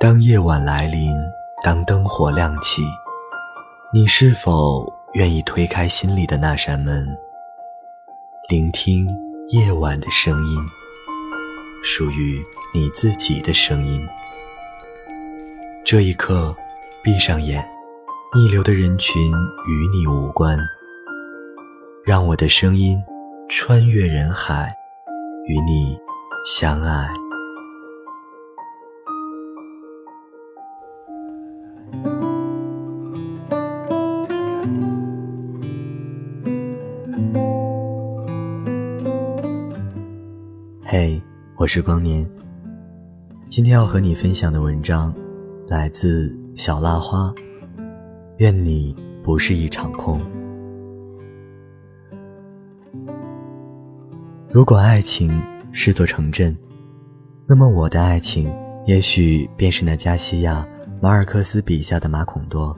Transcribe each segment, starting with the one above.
当夜晚来临，当灯火亮起，你是否愿意推开心里的那扇门，聆听夜晚的声音，属于你自己的声音？这一刻，闭上眼，逆流的人群与你无关，让我的声音穿越人海，与你相爱。嘿，我是光年。今天要和你分享的文章来自小蜡花。愿你不是一场空。如果爱情是座城镇，那么我的爱情也许便是那加西亚·马尔克斯笔下的马孔多，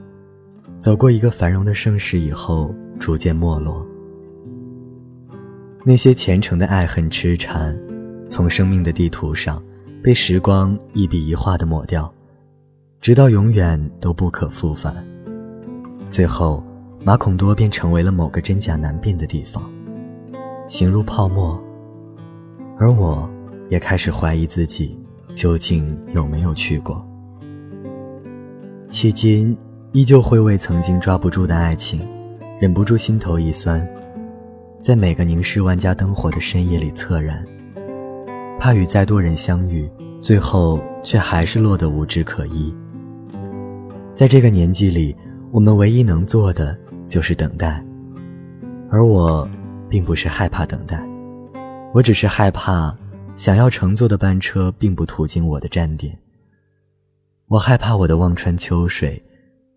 走过一个繁荣的盛世以后，逐渐没落。那些虔诚的爱恨痴缠。从生命的地图上，被时光一笔一画的抹掉，直到永远都不可复返。最后，马孔多便成为了某个真假难辨的地方，形如泡沫。而我，也开始怀疑自己究竟有没有去过。迄今，依旧会为曾经抓不住的爱情，忍不住心头一酸，在每个凝视万家灯火的深夜里恻然。怕与再多人相遇，最后却还是落得无枝可依。在这个年纪里，我们唯一能做的就是等待。而我，并不是害怕等待，我只是害怕想要乘坐的班车并不途经我的站点。我害怕我的望穿秋水，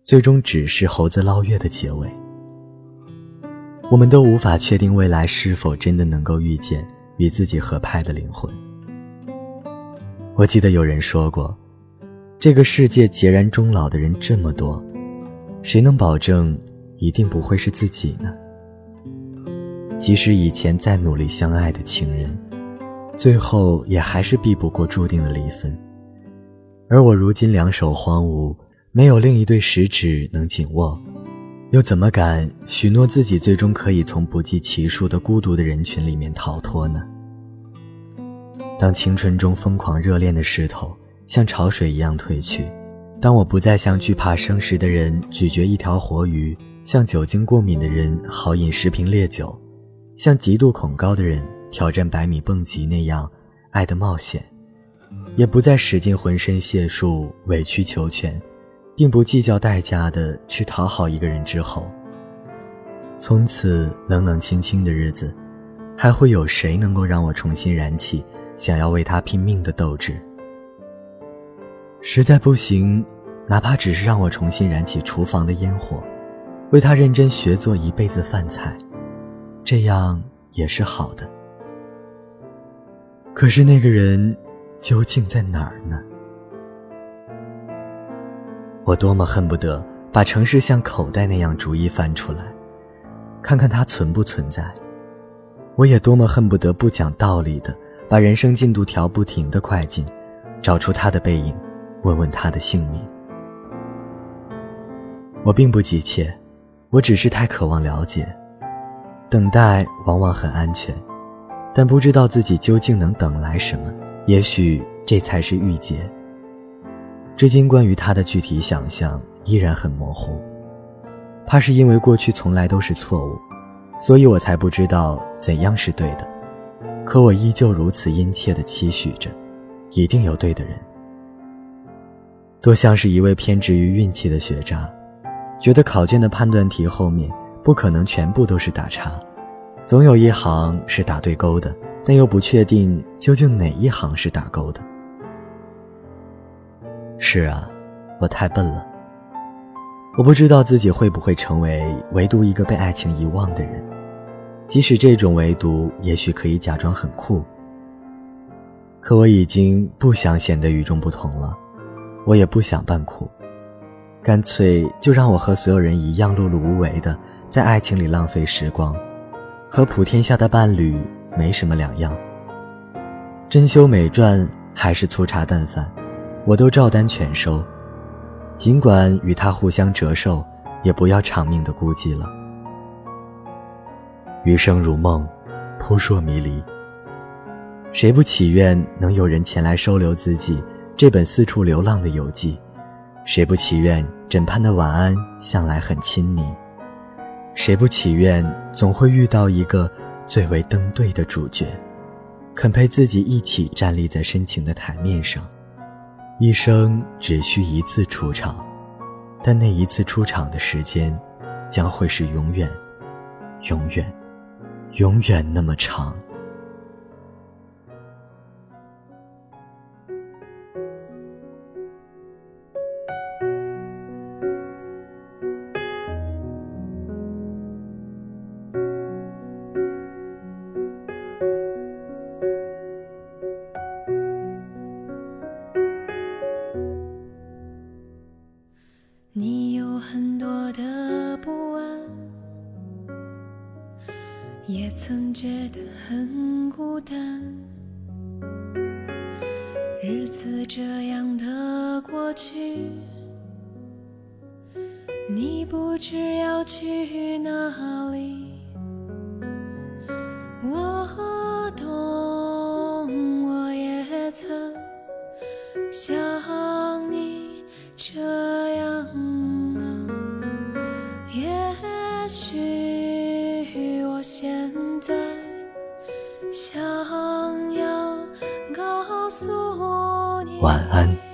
最终只是猴子捞月的结尾。我们都无法确定未来是否真的能够遇见与自己合拍的灵魂。我记得有人说过，这个世界孑然终老的人这么多，谁能保证一定不会是自己呢？即使以前再努力相爱的情人，最后也还是避不过注定的离分。而我如今两手荒芜，没有另一对食指能紧握，又怎么敢许诺自己最终可以从不计其数的孤独的人群里面逃脱呢？当青春中疯狂热恋的势头像潮水一样退去，当我不再像惧怕生食的人咀嚼一条活鱼，像酒精过敏的人豪饮十瓶烈酒，像极度恐高的人挑战百米蹦极那样爱的冒险，也不再使尽浑身解数委曲求全，并不计较代价的去讨好一个人之后，从此冷冷清清的日子，还会有谁能够让我重新燃起？想要为他拼命的斗志，实在不行，哪怕只是让我重新燃起厨房的烟火，为他认真学做一辈子饭菜，这样也是好的。可是那个人究竟在哪儿呢？我多么恨不得把城市像口袋那样逐一翻出来，看看他存不存在。我也多么恨不得不讲道理的。把人生进度条不停地快进，找出他的背影，问问他的姓名。我并不急切，我只是太渴望了解。等待往往很安全，但不知道自己究竟能等来什么。也许这才是遇见。至今关于他的具体想象依然很模糊，怕是因为过去从来都是错误，所以我才不知道怎样是对的。可我依旧如此殷切地期许着，一定有对的人。多像是一位偏执于运气的学渣，觉得考卷的判断题后面不可能全部都是打叉，总有一行是打对勾的，但又不确定究竟哪一行是打勾的。是啊，我太笨了。我不知道自己会不会成为唯独一个被爱情遗忘的人。即使这种唯独也许可以假装很酷，可我已经不想显得与众不同了，我也不想扮酷，干脆就让我和所有人一样碌碌无为的在爱情里浪费时光，和普天下的伴侣没什么两样。珍馐美馔还是粗茶淡饭，我都照单全收。尽管与他互相折寿，也不要长命的孤寂了。余生如梦，扑朔迷离。谁不祈愿能有人前来收留自己这本四处流浪的游记？谁不祈愿枕畔的晚安向来很亲昵？谁不祈愿总会遇到一个最为登对的主角，肯陪自己一起站立在深情的台面上？一生只需一次出场，但那一次出场的时间，将会是永远、永远、永远那么长。你有很多也曾觉得很孤单，日子这样的过去，你不知要去哪里。我懂，我也曾想你这晚安。